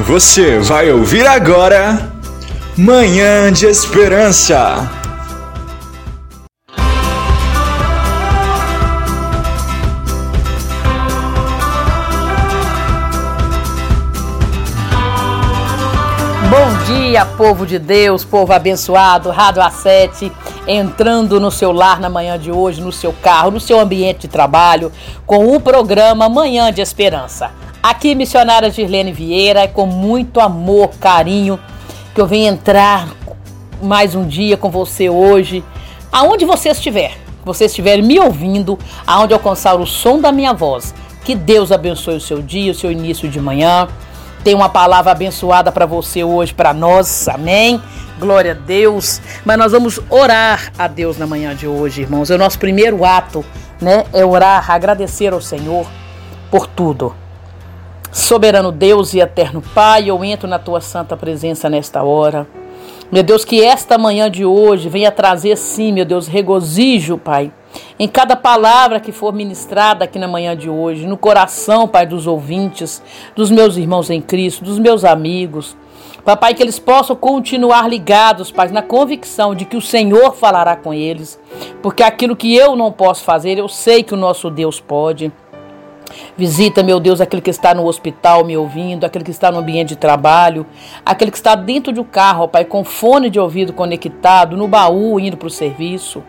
Você vai ouvir agora Manhã de Esperança. Bom dia, povo de Deus, povo abençoado, Rádio A7, entrando no seu lar na manhã de hoje, no seu carro, no seu ambiente de trabalho, com o programa Manhã de Esperança. Aqui, missionária Girlene Vieira, é com muito amor, carinho, que eu venho entrar mais um dia com você hoje, aonde você estiver, você estiver me ouvindo, aonde alcançar o som da minha voz. Que Deus abençoe o seu dia, o seu início de manhã. Tem uma palavra abençoada para você hoje, para nós, amém? Glória a Deus. Mas nós vamos orar a Deus na manhã de hoje, irmãos. É o nosso primeiro ato, né? É orar, agradecer ao Senhor por tudo. Soberano Deus e eterno Pai, eu entro na tua santa presença nesta hora. Meu Deus, que esta manhã de hoje venha trazer, sim, meu Deus, regozijo, Pai, em cada palavra que for ministrada aqui na manhã de hoje, no coração, Pai, dos ouvintes, dos meus irmãos em Cristo, dos meus amigos. Papai, que eles possam continuar ligados, Pai, na convicção de que o Senhor falará com eles, porque aquilo que eu não posso fazer, eu sei que o nosso Deus pode. Visita, meu Deus, aquele que está no hospital me ouvindo, aquele que está no ambiente de trabalho, aquele que está dentro de um carro, ó Pai, com fone de ouvido conectado, no baú indo para o serviço.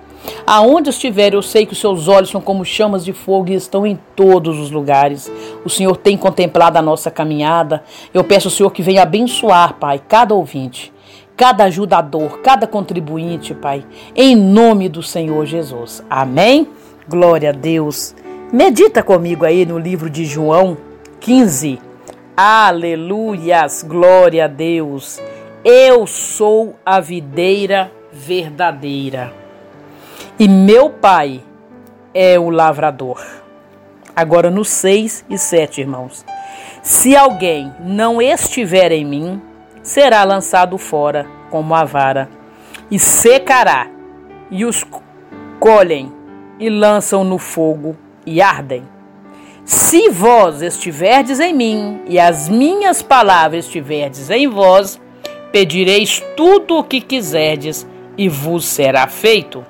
Aonde estiver, eu sei que os seus olhos são como chamas de fogo e estão em todos os lugares. O Senhor tem contemplado a nossa caminhada. Eu peço ao Senhor que venha abençoar, Pai, cada ouvinte, cada ajudador, cada contribuinte, Pai, em nome do Senhor Jesus. Amém? Glória a Deus. Medita comigo aí no livro de João 15. Aleluias, glória a Deus. Eu sou a videira verdadeira e meu pai é o lavrador. Agora no 6 e 7, irmãos. Se alguém não estiver em mim, será lançado fora como a vara e secará, e os colhem e lançam no fogo e ardem. Se vós estiverdes em mim e as minhas palavras estiverdes em vós, pedireis tudo o que quiserdes e vos será feito.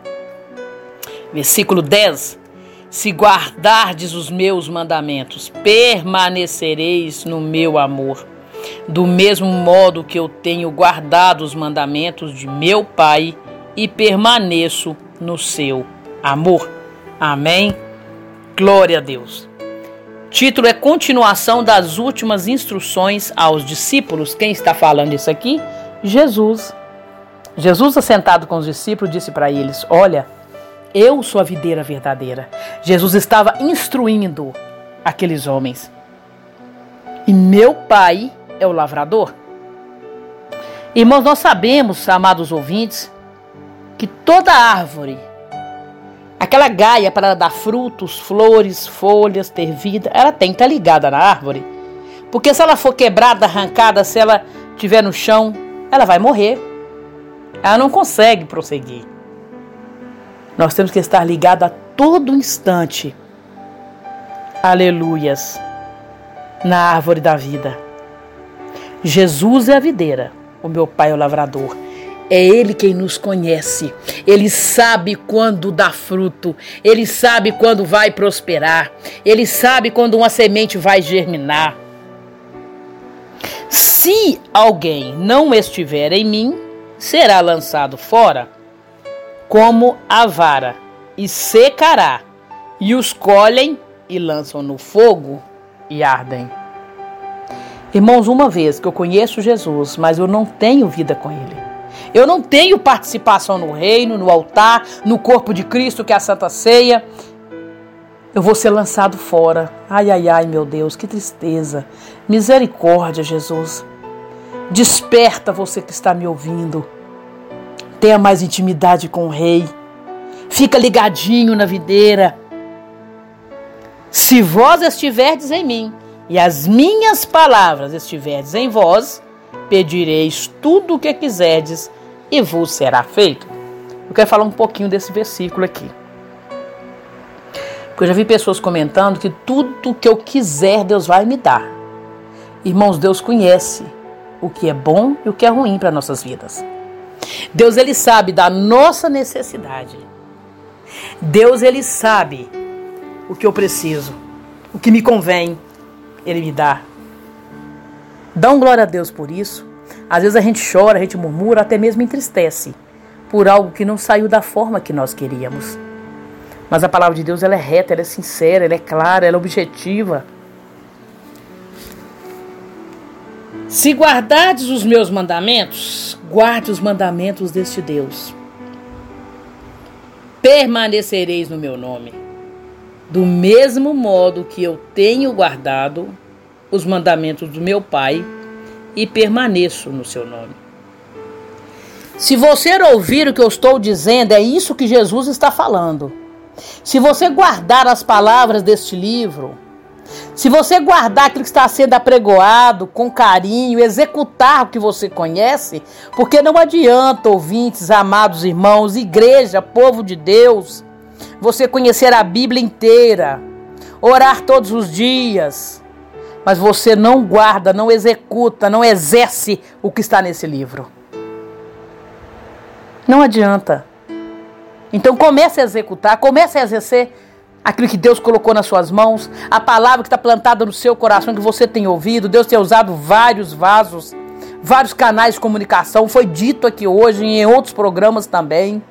Versículo 10: Se guardardes os meus mandamentos, permanecereis no meu amor. Do mesmo modo que eu tenho guardado os mandamentos de meu Pai e permaneço no seu amor. Amém. Glória a Deus. Título é continuação das últimas instruções aos discípulos. Quem está falando isso aqui? Jesus. Jesus, assentado com os discípulos, disse para eles: Olha, eu sou a videira verdadeira. Jesus estava instruindo aqueles homens. E meu pai é o lavrador. Irmãos, nós sabemos, amados ouvintes, que toda árvore Aquela gaia para dar frutos, flores, folhas, ter vida, ela tem que estar ligada na árvore. Porque se ela for quebrada, arrancada, se ela estiver no chão, ela vai morrer. Ela não consegue prosseguir. Nós temos que estar ligados a todo instante. Aleluias. Na árvore da vida. Jesus é a videira, o meu pai é o lavrador. É Ele quem nos conhece. Ele sabe quando dá fruto. Ele sabe quando vai prosperar. Ele sabe quando uma semente vai germinar. Se alguém não estiver em mim, será lançado fora, como a vara, e secará, e os colhem e lançam no fogo e ardem. Irmãos, uma vez que eu conheço Jesus, mas eu não tenho vida com Ele. Eu não tenho participação no reino, no altar, no corpo de Cristo, que é a Santa Ceia. Eu vou ser lançado fora. Ai, ai, ai, meu Deus, que tristeza. Misericórdia, Jesus. Desperta você que está me ouvindo. Tenha mais intimidade com o Rei. Fica ligadinho na videira. Se vós estiverdes em mim e as minhas palavras estiverdes em vós, pedireis tudo o que quiserdes e vos será feito. Eu quero falar um pouquinho desse versículo aqui. Porque eu já vi pessoas comentando que tudo que eu quiser, Deus vai me dar. Irmãos, Deus conhece o que é bom e o que é ruim para nossas vidas. Deus ele sabe da nossa necessidade. Deus ele sabe o que eu preciso, o que me convém, ele me dá. Um glória a Deus por isso. Às vezes a gente chora, a gente murmura, até mesmo entristece por algo que não saiu da forma que nós queríamos. Mas a palavra de Deus ela é reta, ela é sincera, ela é clara, ela é objetiva. Se guardardes os meus mandamentos, guarde os mandamentos deste Deus. Permanecereis no meu nome, do mesmo modo que eu tenho guardado os mandamentos do meu Pai e permaneço no seu nome. Se você ouvir o que eu estou dizendo, é isso que Jesus está falando. Se você guardar as palavras deste livro, se você guardar aquilo que está sendo apregoado com carinho, executar o que você conhece, porque não adianta, ouvintes, amados irmãos, igreja, povo de Deus, você conhecer a Bíblia inteira, orar todos os dias, mas você não guarda, não executa, não exerce o que está nesse livro. Não adianta. Então comece a executar, comece a exercer aquilo que Deus colocou nas suas mãos, a palavra que está plantada no seu coração, que você tem ouvido. Deus tem usado vários vasos, vários canais de comunicação. Foi dito aqui hoje e em outros programas também.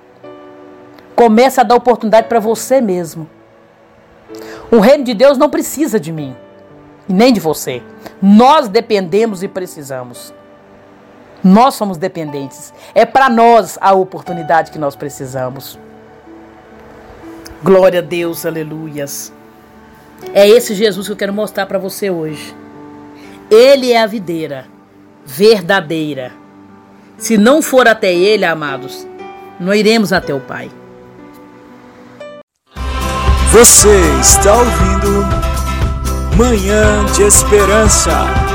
Comece a dar oportunidade para você mesmo. O reino de Deus não precisa de mim e nem de você. Nós dependemos e precisamos. Nós somos dependentes. É para nós a oportunidade que nós precisamos. Glória a Deus, aleluias. É esse Jesus que eu quero mostrar para você hoje. Ele é a videira verdadeira. Se não for até ele, amados, não iremos até o Pai. Você está ouvindo Manhã de Esperança.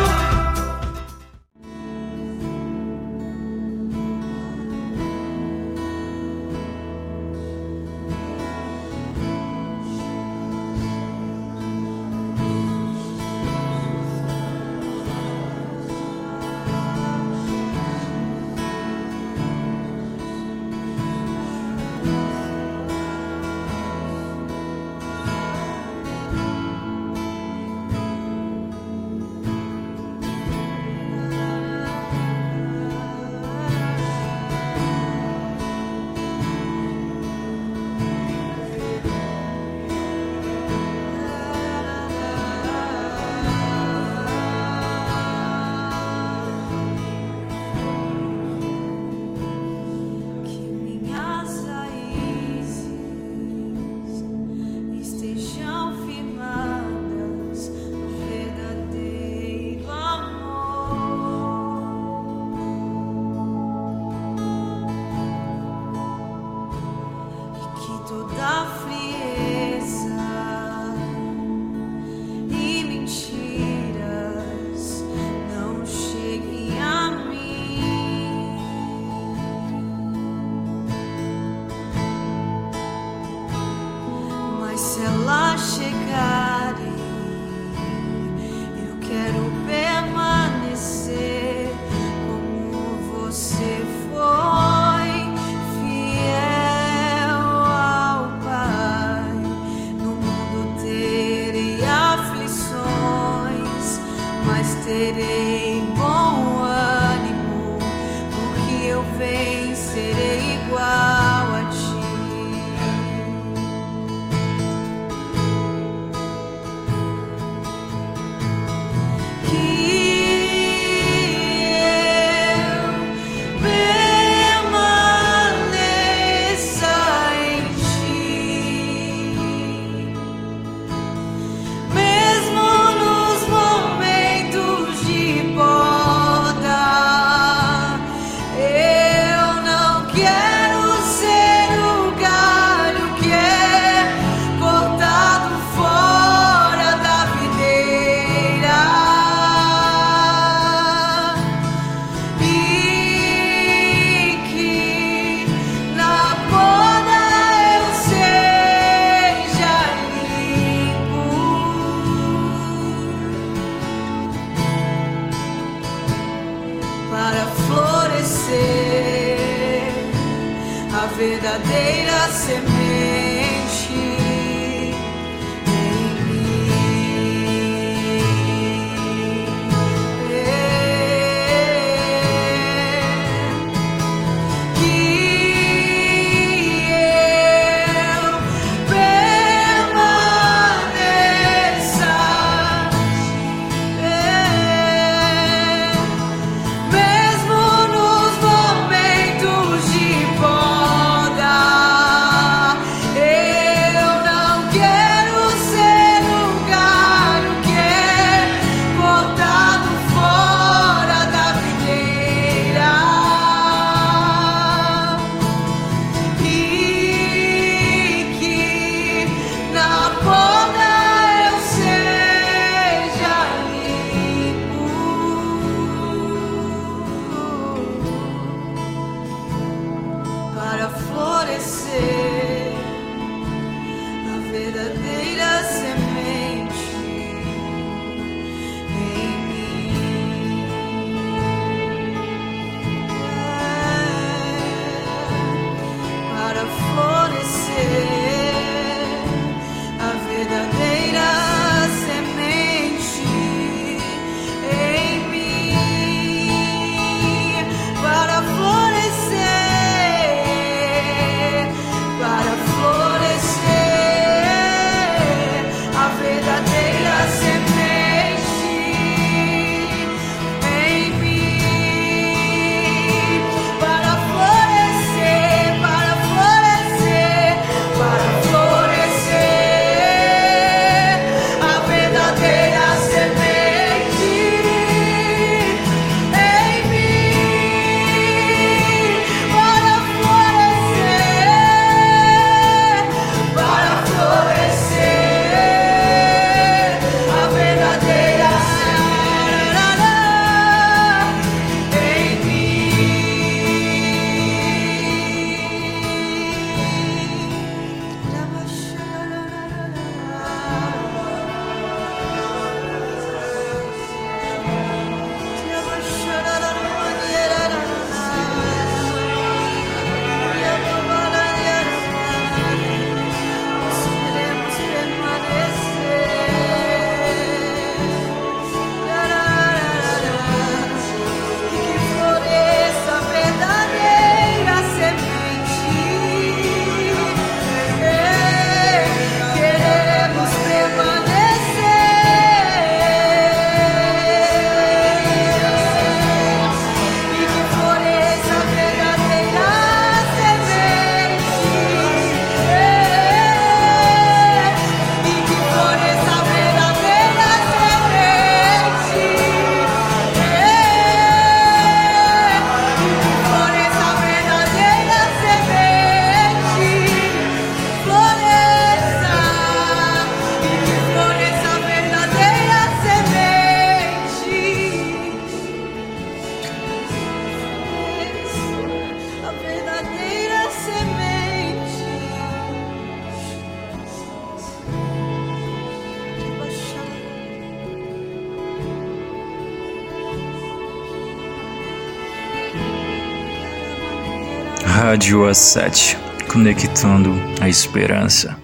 Rádio A7, conectando a esperança.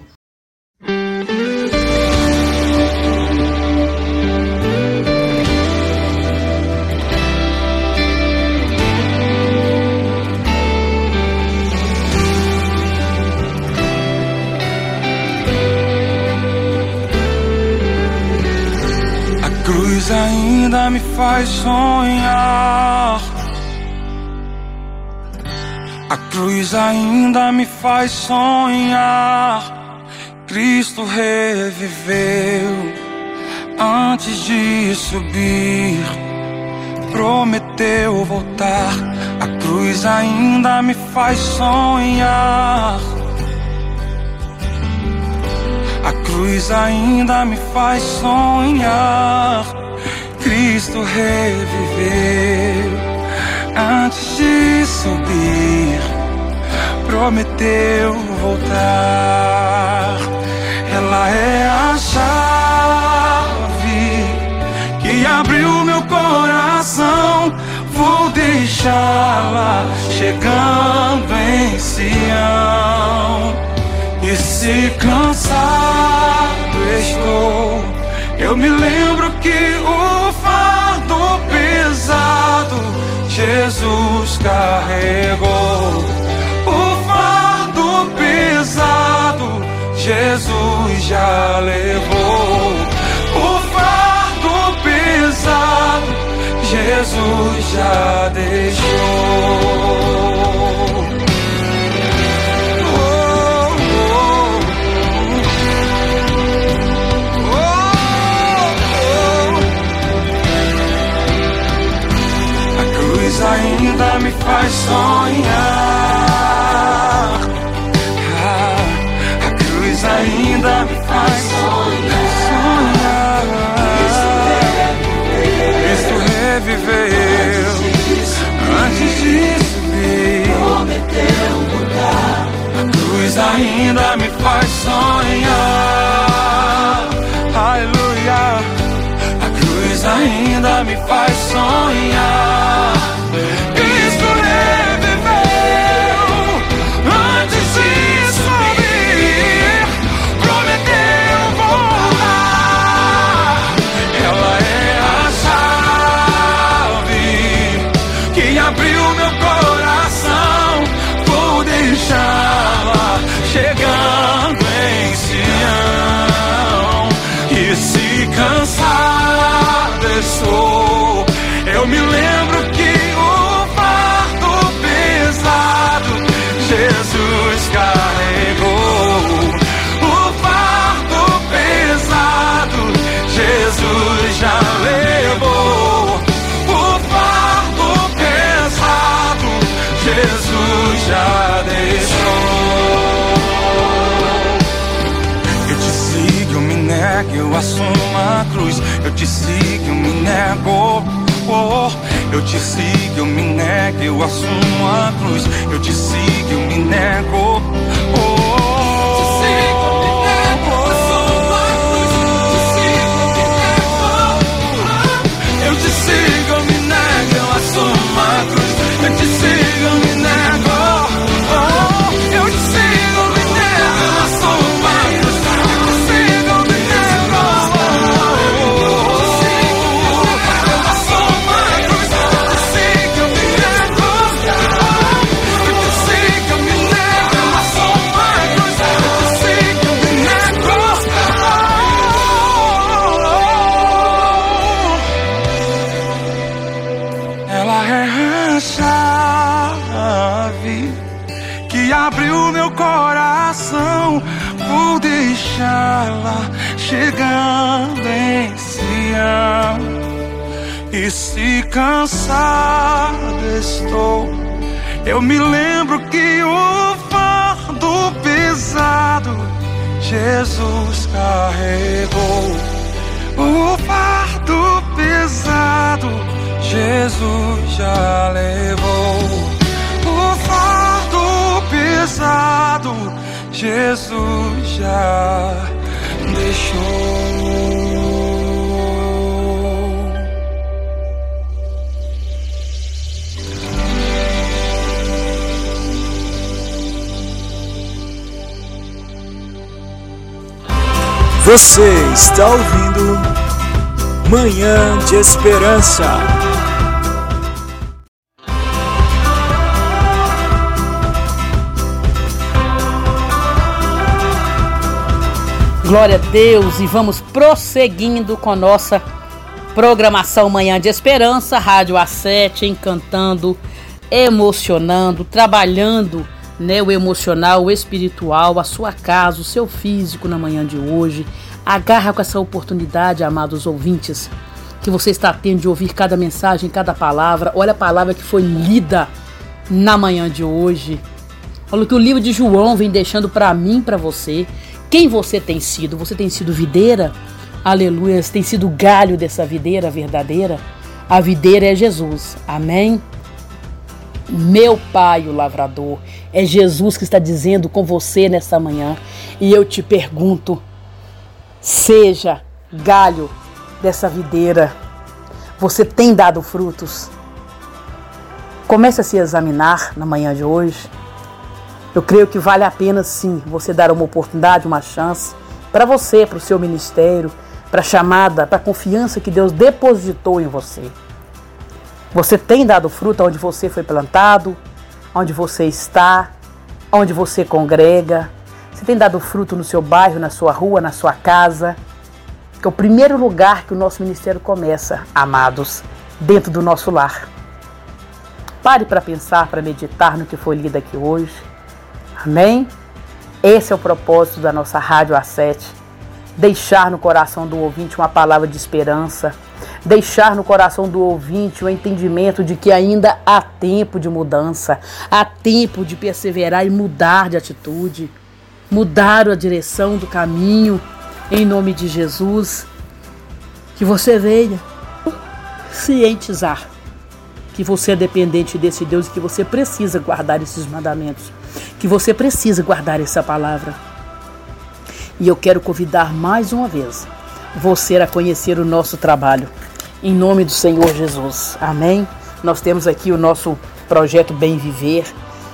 A cruz ainda me faz sonhar a cruz ainda me faz sonhar. Cristo reviveu antes de subir. Prometeu voltar. A cruz ainda me faz sonhar. A cruz ainda me faz sonhar. Cristo reviveu antes de subir, prometeu voltar. Ela é a chave que abriu meu coração. Vou deixá-la chegando em Sião. E se cansado estou, eu me lembro que o fardo pesado Jesus carregou. O fardo pesado Jesus já levou. O fardo pesado Jesus já deixou. Me faz sonhar. Ah, a cruz ainda me faz sonhar. Cristo reviveu antes de subir. A cruz ainda me faz sonhar. Aleluia. A cruz ainda me faz sonhar. Te sigo, eu me nego. Oh, eu te sigo, eu me nego, eu assumo a cruz. Eu te sigo, eu me nego. chegando eu me lembro que o fardo pesado Jesus carregou. O fardo pesado Jesus já levou. O fardo pesado Jesus já Você está ouvindo Manhã de Esperança. Glória a Deus e vamos prosseguindo com nossa programação Manhã de Esperança, Rádio A7, encantando, emocionando, trabalhando né, o emocional, o espiritual, a sua casa, o seu físico na manhã de hoje. Agarra com essa oportunidade, amados ouvintes, que você está tendo de ouvir cada mensagem, cada palavra. Olha a palavra que foi lida na manhã de hoje. Olha o que o livro de João vem deixando para mim, para você quem você tem sido? Você tem sido videira? Aleluia, tem sido galho dessa videira verdadeira? A videira é Jesus. Amém? Meu pai, o lavrador, é Jesus que está dizendo com você nessa manhã. E eu te pergunto: seja galho dessa videira. Você tem dado frutos? Comece a se examinar na manhã de hoje. Eu creio que vale a pena sim você dar uma oportunidade, uma chance para você, para o seu ministério, para a chamada, para a confiança que Deus depositou em você. Você tem dado fruto onde você foi plantado, onde você está, onde você congrega. Você tem dado fruto no seu bairro, na sua rua, na sua casa. Que é o primeiro lugar que o nosso ministério começa, amados, dentro do nosso lar. Pare para pensar, para meditar no que foi lido aqui hoje. Amém? Esse é o propósito da nossa Rádio A7. Deixar no coração do ouvinte uma palavra de esperança, deixar no coração do ouvinte o entendimento de que ainda há tempo de mudança, há tempo de perseverar e mudar de atitude, mudar a direção do caminho, em nome de Jesus. Que você venha cientizar que você é dependente desse Deus e que você precisa guardar esses mandamentos, que você precisa guardar essa palavra. E eu quero convidar mais uma vez você a conhecer o nosso trabalho. Em nome do Senhor Jesus. Amém? Nós temos aqui o nosso projeto Bem Viver.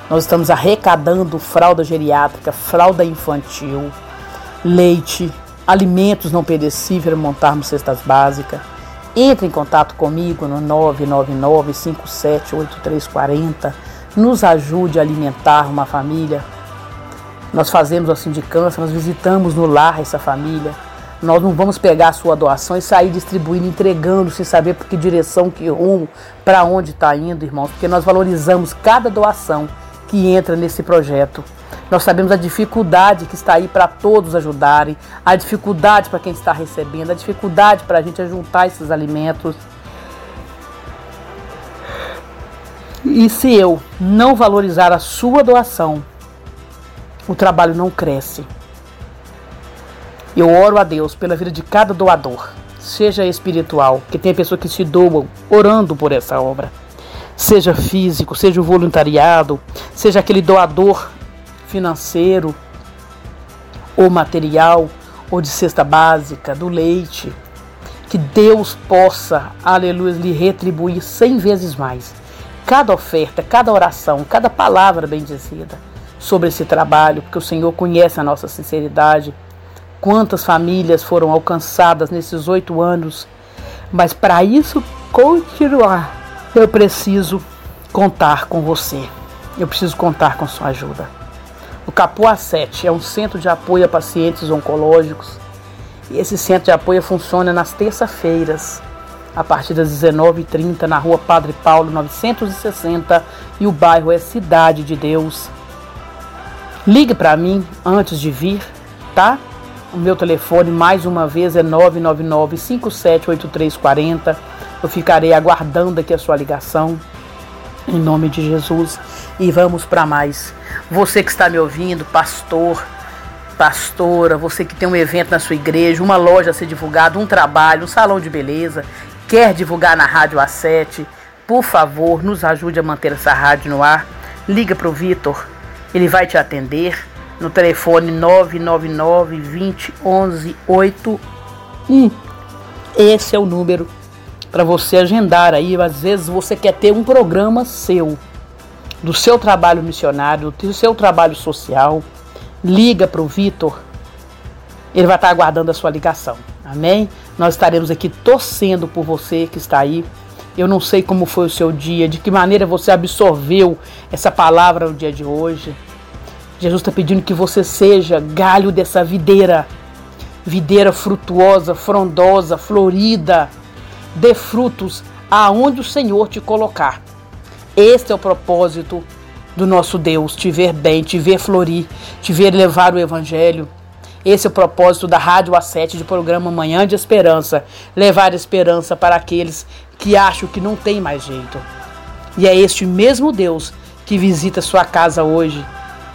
Nós estamos arrecadando fralda geriátrica, fralda infantil, leite, alimentos não perecíveis, montarmos cestas básicas. Entre em contato comigo no 999-578340. Nos ajude a alimentar uma família. Nós fazemos a sindicância, nós visitamos no lar essa família nós não vamos pegar a sua doação e sair distribuindo, entregando, sem saber por que direção, que rumo, para onde está indo, irmãos, porque nós valorizamos cada doação que entra nesse projeto. Nós sabemos a dificuldade que está aí para todos ajudarem, a dificuldade para quem está recebendo, a dificuldade para a gente juntar esses alimentos. E se eu não valorizar a sua doação, o trabalho não cresce. Eu oro a Deus pela vida de cada doador, seja espiritual, que tem pessoas que se doam orando por essa obra, seja físico, seja o voluntariado, seja aquele doador financeiro ou material, ou de cesta básica, do leite, que Deus possa, aleluia, lhe retribuir cem vezes mais. Cada oferta, cada oração, cada palavra bendizida sobre esse trabalho, porque o Senhor conhece a nossa sinceridade quantas famílias foram alcançadas nesses oito anos, mas para isso continuar, eu preciso contar com você. Eu preciso contar com sua ajuda. O Capoa 7 é um centro de apoio a pacientes oncológicos. E esse centro de apoio funciona nas terça-feiras, a partir das 19h30, na rua Padre Paulo 960, e o bairro é Cidade de Deus. Ligue para mim antes de vir, tá? O meu telefone, mais uma vez, é 999-578340. Eu ficarei aguardando aqui a sua ligação. Em nome de Jesus. E vamos para mais. Você que está me ouvindo, pastor, pastora, você que tem um evento na sua igreja, uma loja a ser divulgada, um trabalho, um salão de beleza, quer divulgar na Rádio A7, por favor, nos ajude a manter essa rádio no ar. Liga para o Vitor, ele vai te atender no telefone 999 20 11 81. Esse é o número para você agendar aí. Às vezes você quer ter um programa seu, do seu trabalho missionário, do seu trabalho social. Liga para o Vitor, ele vai estar aguardando a sua ligação. Amém? Nós estaremos aqui torcendo por você que está aí. Eu não sei como foi o seu dia, de que maneira você absorveu essa palavra no dia de hoje. Jesus está pedindo que você seja galho dessa videira, videira frutuosa, frondosa, florida, dê frutos aonde o Senhor te colocar. Este é o propósito do nosso Deus, te ver bem, te ver florir, te ver levar o Evangelho. Esse é o propósito da Rádio A7 de programa Manhã de Esperança, levar esperança para aqueles que acham que não tem mais jeito. E é este mesmo Deus que visita sua casa hoje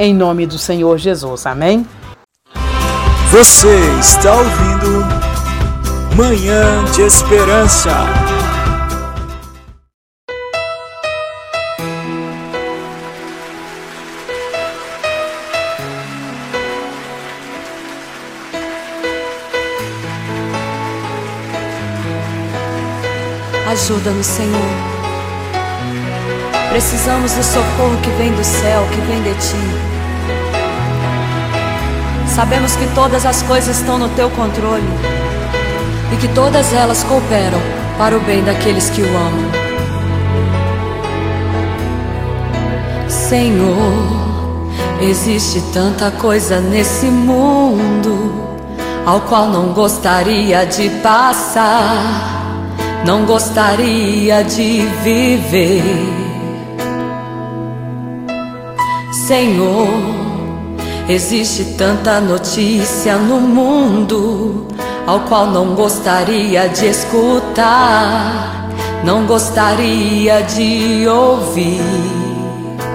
em nome do Senhor Jesus. Amém? Você está ouvindo Manhã de Esperança. Ajuda-nos, Senhor Precisamos do socorro que vem do céu, que vem de ti. Sabemos que todas as coisas estão no teu controle e que todas elas cooperam para o bem daqueles que o amam. Senhor, existe tanta coisa nesse mundo ao qual não gostaria de passar, não gostaria de viver. Senhor, existe tanta notícia no mundo ao qual não gostaria de escutar, não gostaria de ouvir.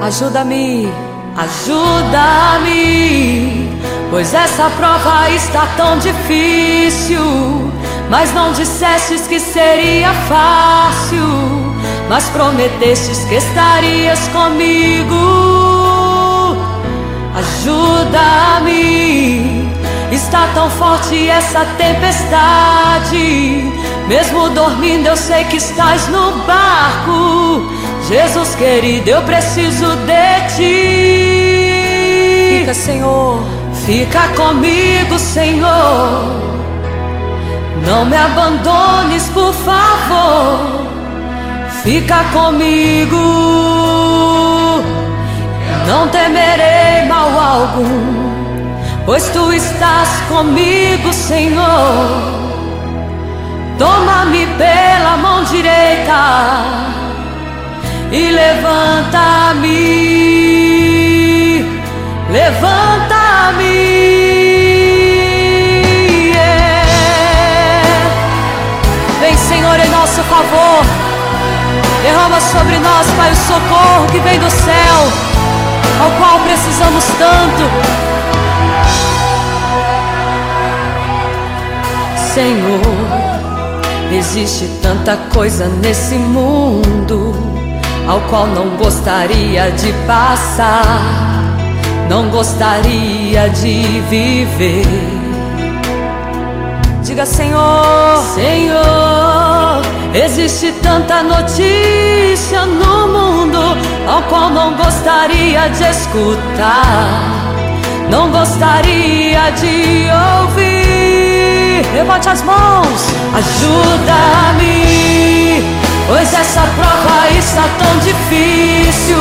Ajuda-me, ajuda-me, pois essa prova está tão difícil. Mas não dissestes que seria fácil, mas prometestes que estarias comigo. Ajuda-me, está tão forte essa tempestade. Mesmo dormindo, eu sei que estás no barco. Jesus querido, eu preciso de ti. Fica, Senhor, fica comigo, Senhor. Não me abandones, por favor. Fica comigo. Não temerei mal algum, pois tu estás comigo, Senhor. Toma-me pela mão direita e levanta-me, levanta-me. Yeah. Vem, Senhor, em nosso favor. Derrama sobre nós, Pai, o socorro que vem do céu ao qual precisamos tanto. Senhor, existe tanta coisa nesse mundo ao qual não gostaria de passar, não gostaria de viver. Diga, Senhor, Senhor, existe tanta notícia no mundo ao qual não gostaria de escutar, não gostaria de ouvir. Levante as mãos, ajuda-me, pois essa prova está tão difícil.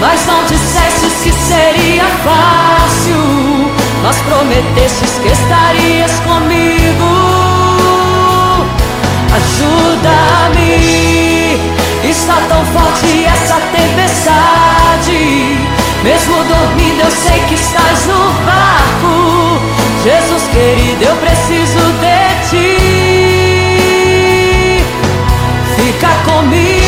Mas não dissestes que seria fácil, mas prometestes que estarias comigo. Ajuda-me Está tão forte essa tempestade. Mesmo dormindo, eu sei que estás no barco. Jesus querido, eu preciso de ti. Fica comigo,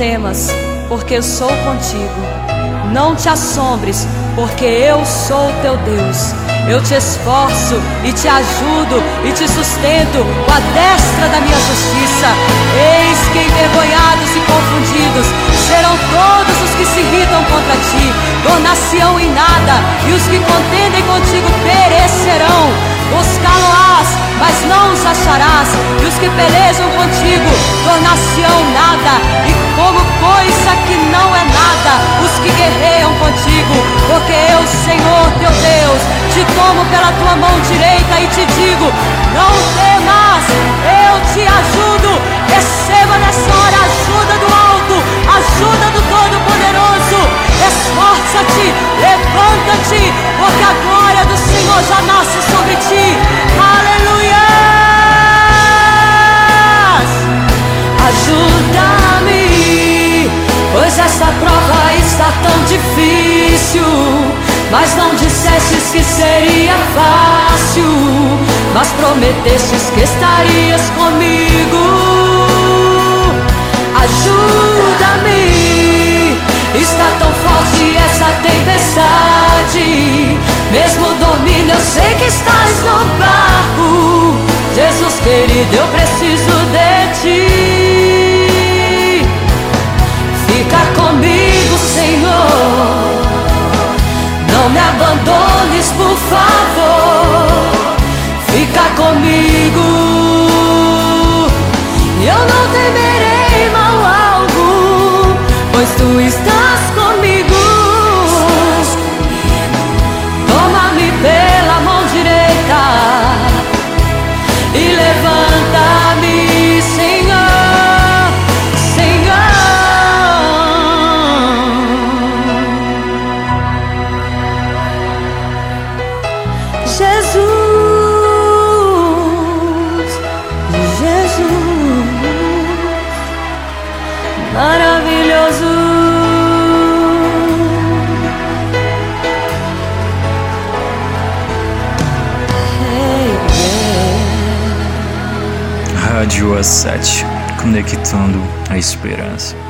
temas, porque eu sou contigo. Não te assombres, porque eu sou teu Deus. Eu te esforço e te ajudo e te sustento com a destra da minha justiça. Eis que envergonhados e confundidos serão todos os que se irritam contra ti. Tornar-se-ão em nada e os que contendem contigo perecerão. Buscá-lo-ás, mas não os acharás. E os que pelejam contigo tornar-se-ão nada. E como coisa que não é nada, os que guerreiam contigo. Porque eu, Senhor teu Deus, te tomo pela tua mão direita e te digo: Não temas, eu te ajudo. Receba nessa hora a ajuda do alto, ajuda do Todo-Poderoso. Esforça-te, levanta-te, porque a glória do Senhor já nasce sobre ti. Aleluia! Ajuda-me, pois essa prova está tão difícil. Mas não dissestes que seria fácil, mas prometestes que estarias comigo. Ajuda-me, está tão forte essa tempestade. Mesmo dormindo, eu sei que estás no barco. Jesus querido, eu preciso de ti. Fica comigo, Senhor. Não me abandones, por favor fica comigo. Eu não temerei mal algum, pois tu estás Rádio A7, conectando a esperança.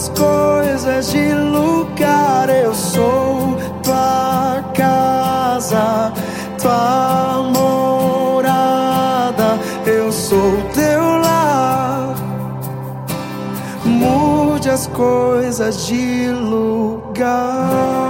As coisas de lugar. Eu sou tua casa, tua morada. Eu sou teu lar. Mude as coisas de lugar.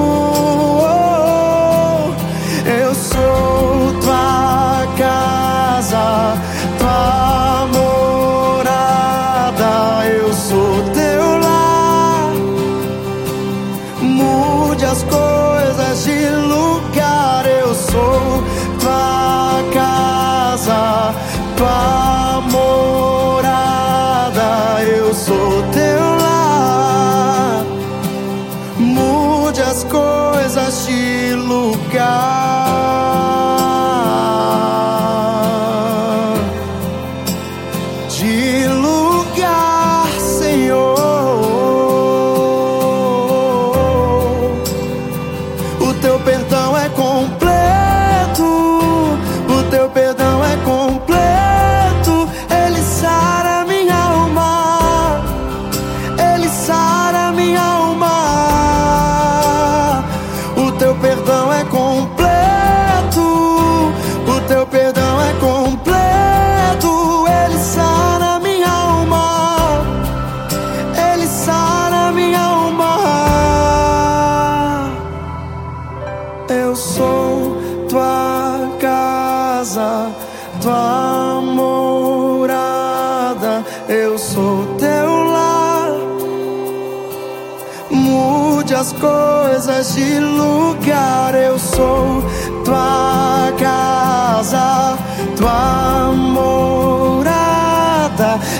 Coisas de lugar. Eu sou tua casa, tua morada.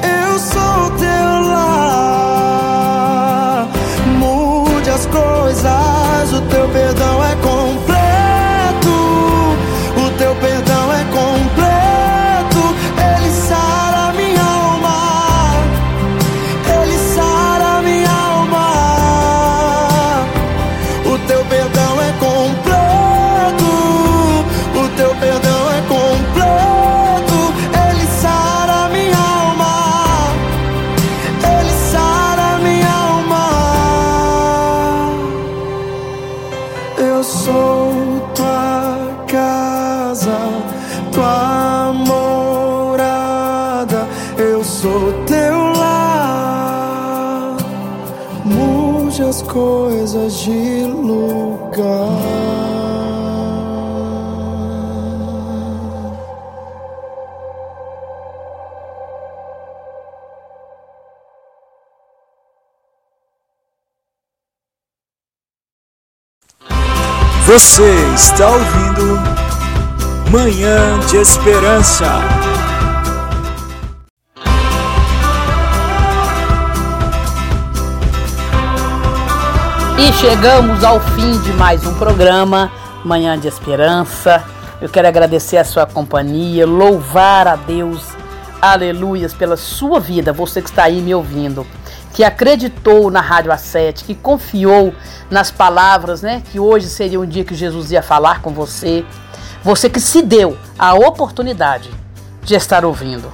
Eu sou teu lar. Mude as coisas, Você está ouvindo Manhã de Esperança. E chegamos ao fim de mais um programa, Manhã de Esperança. Eu quero agradecer a sua companhia, louvar a Deus, aleluias, pela sua vida, você que está aí me ouvindo, que acreditou na Rádio A7, que confiou nas palavras, né? Que hoje seria um dia que Jesus ia falar com você. Você que se deu a oportunidade de estar ouvindo.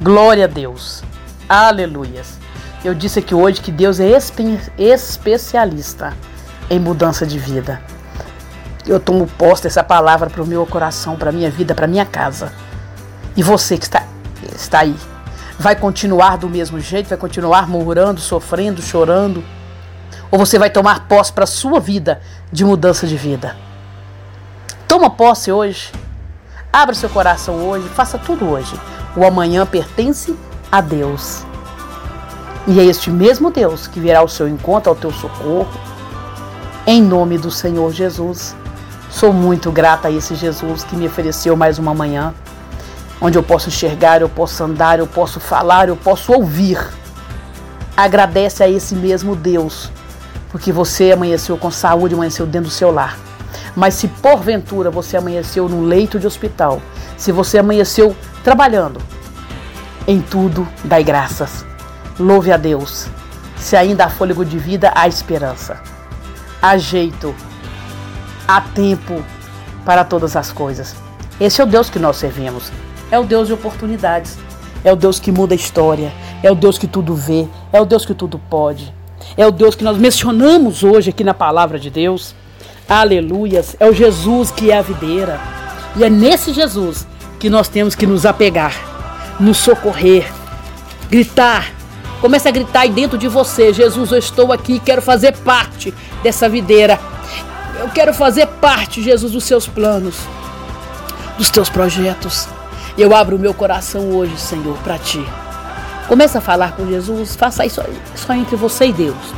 Glória a Deus. Aleluias. Eu disse aqui hoje que Deus é espe- especialista em mudança de vida. Eu tomo posse dessa palavra para o meu coração, para a minha vida, para a minha casa. E você que está, está aí, vai continuar do mesmo jeito, vai continuar murmurando, sofrendo, chorando? Ou você vai tomar posse para a sua vida de mudança de vida? Toma posse hoje. Abra seu coração hoje, faça tudo hoje. O amanhã pertence a Deus. E é este mesmo Deus que virá ao seu encontro, ao teu socorro. Em nome do Senhor Jesus. Sou muito grata a esse Jesus que me ofereceu mais uma manhã, onde eu posso enxergar, eu posso andar, eu posso falar, eu posso ouvir. Agradece a esse mesmo Deus, porque você amanheceu com saúde, amanheceu dentro do seu lar. Mas se porventura você amanheceu num leito de hospital, se você amanheceu trabalhando, em tudo dai graças. Louve a Deus. Se ainda há fôlego de vida, há esperança. Há jeito. Há tempo para todas as coisas. Esse é o Deus que nós servimos. É o Deus de oportunidades. É o Deus que muda a história. É o Deus que tudo vê. É o Deus que tudo pode. É o Deus que nós mencionamos hoje aqui na palavra de Deus. Aleluias. É o Jesus que é a videira. E é nesse Jesus que nós temos que nos apegar, nos socorrer, gritar. Comece a gritar aí dentro de você: Jesus, eu estou aqui, quero fazer parte dessa videira. Eu quero fazer parte, Jesus, dos seus planos, dos teus projetos. Eu abro o meu coração hoje, Senhor, para ti. Comece a falar com Jesus, faça isso só entre você e Deus.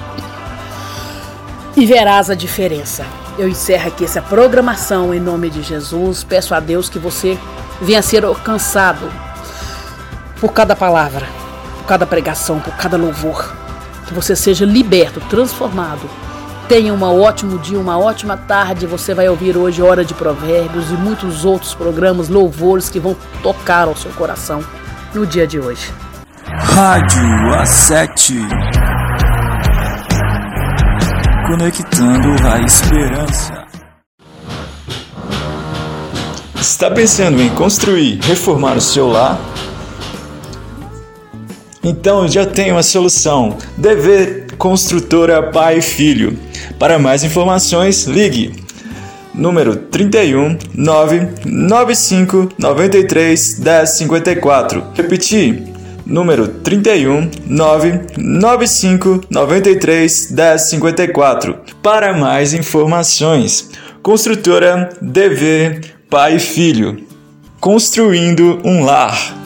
E verás a diferença. Eu encerro aqui essa programação em nome de Jesus. Peço a Deus que você venha ser alcançado por cada palavra, por cada pregação, por cada louvor. Que você seja liberto, transformado. Tenha um ótimo dia, uma ótima tarde. Você vai ouvir hoje Hora de Provérbios e muitos outros programas, louvores que vão tocar ao seu coração no dia de hoje. Rádio A7 Conectando a esperança. Está pensando em construir, reformar o seu lar? Então já tem uma solução. DV Construtora Pai e Filho. Para mais informações, ligue número 31 995 93 1054. Repetir, número 31 995 93 1054. Para mais informações, Construtora DV Pai e Filho. Construindo um lar.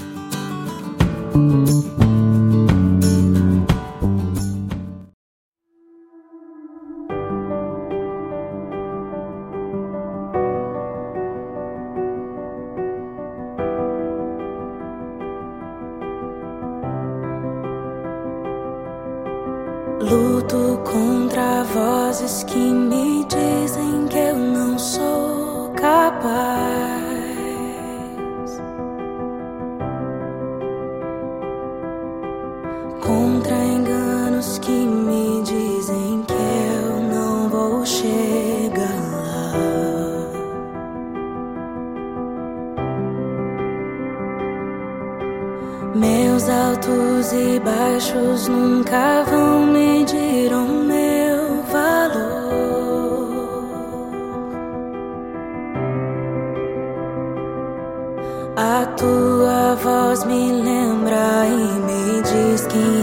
me lembra e me diz que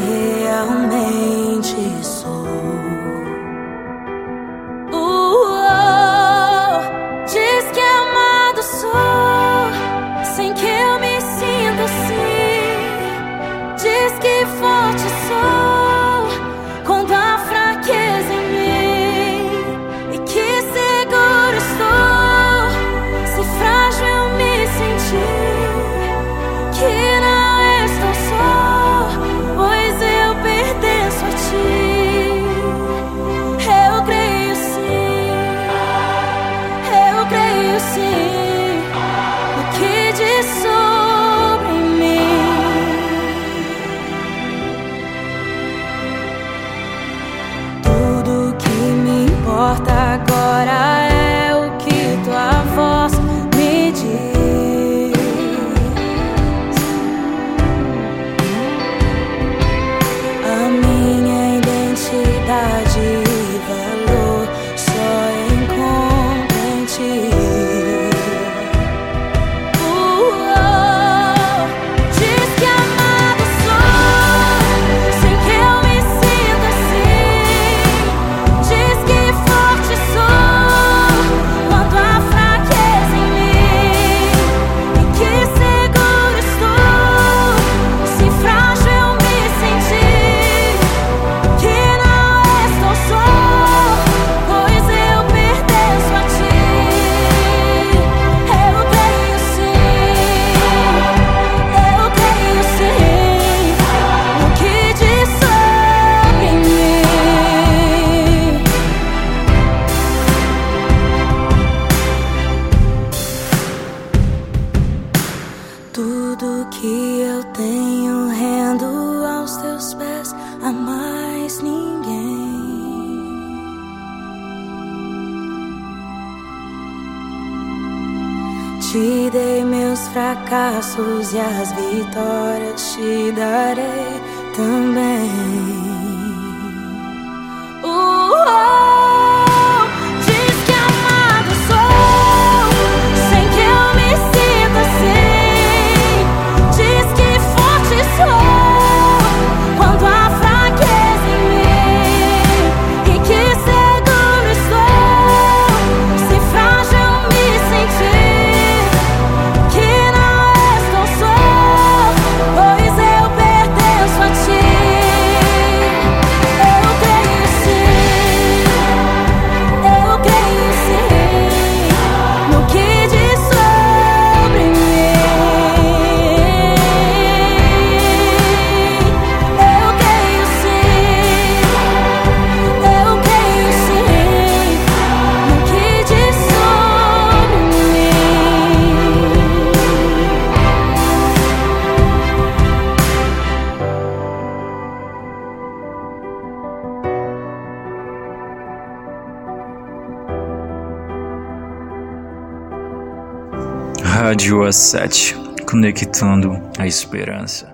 Joa 7 Conectando a Esperança.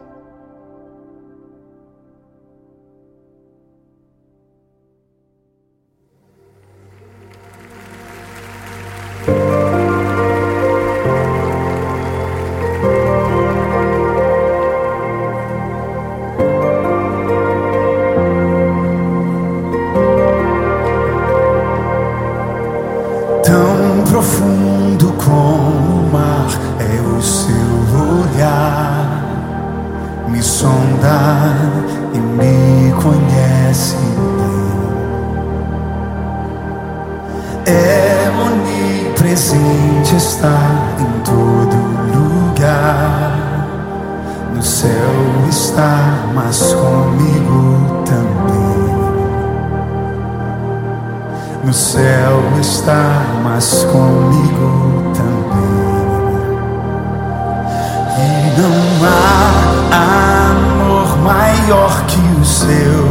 Seu,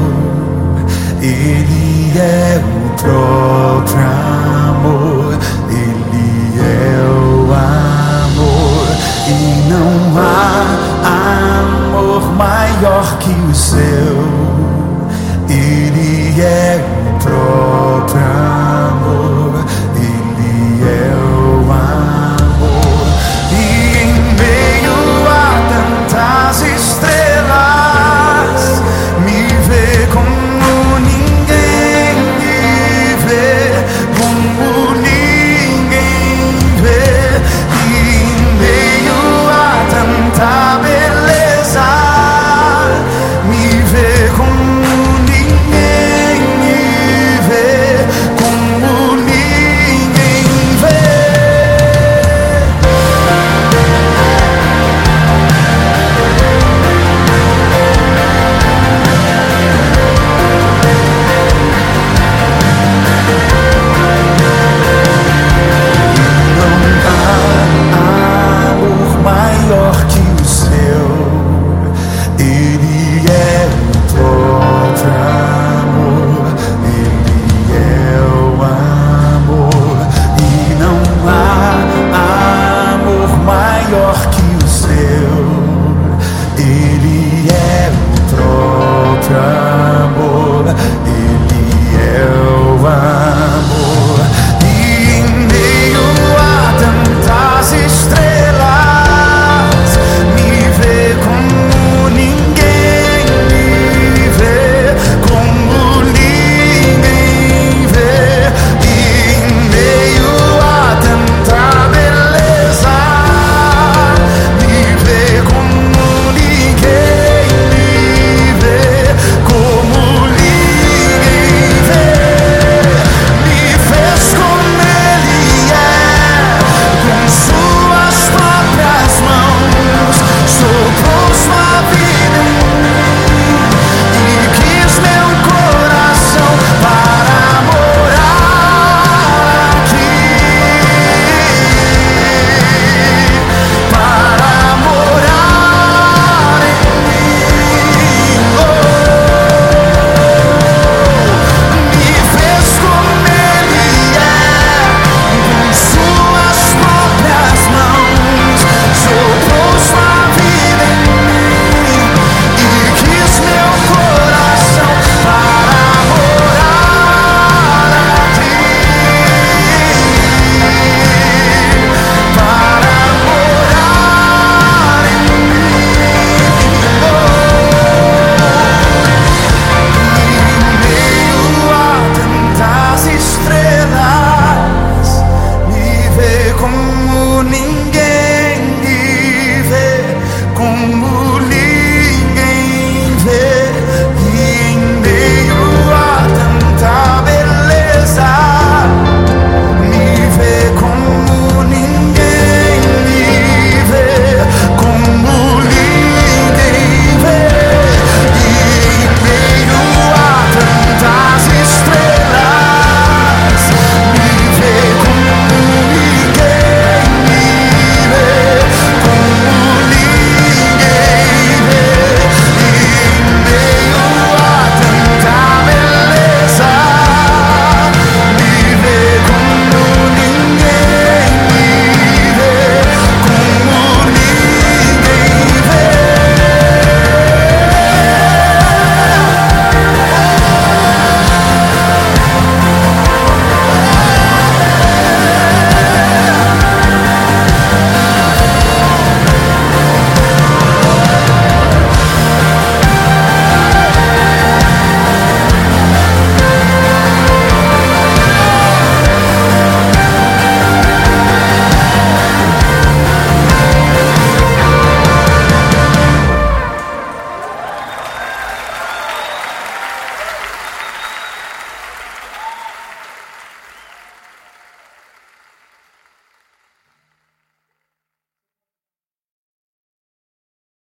Ele é o próprio amor, Ele é o amor, e não há amor maior que o seu, Ele é o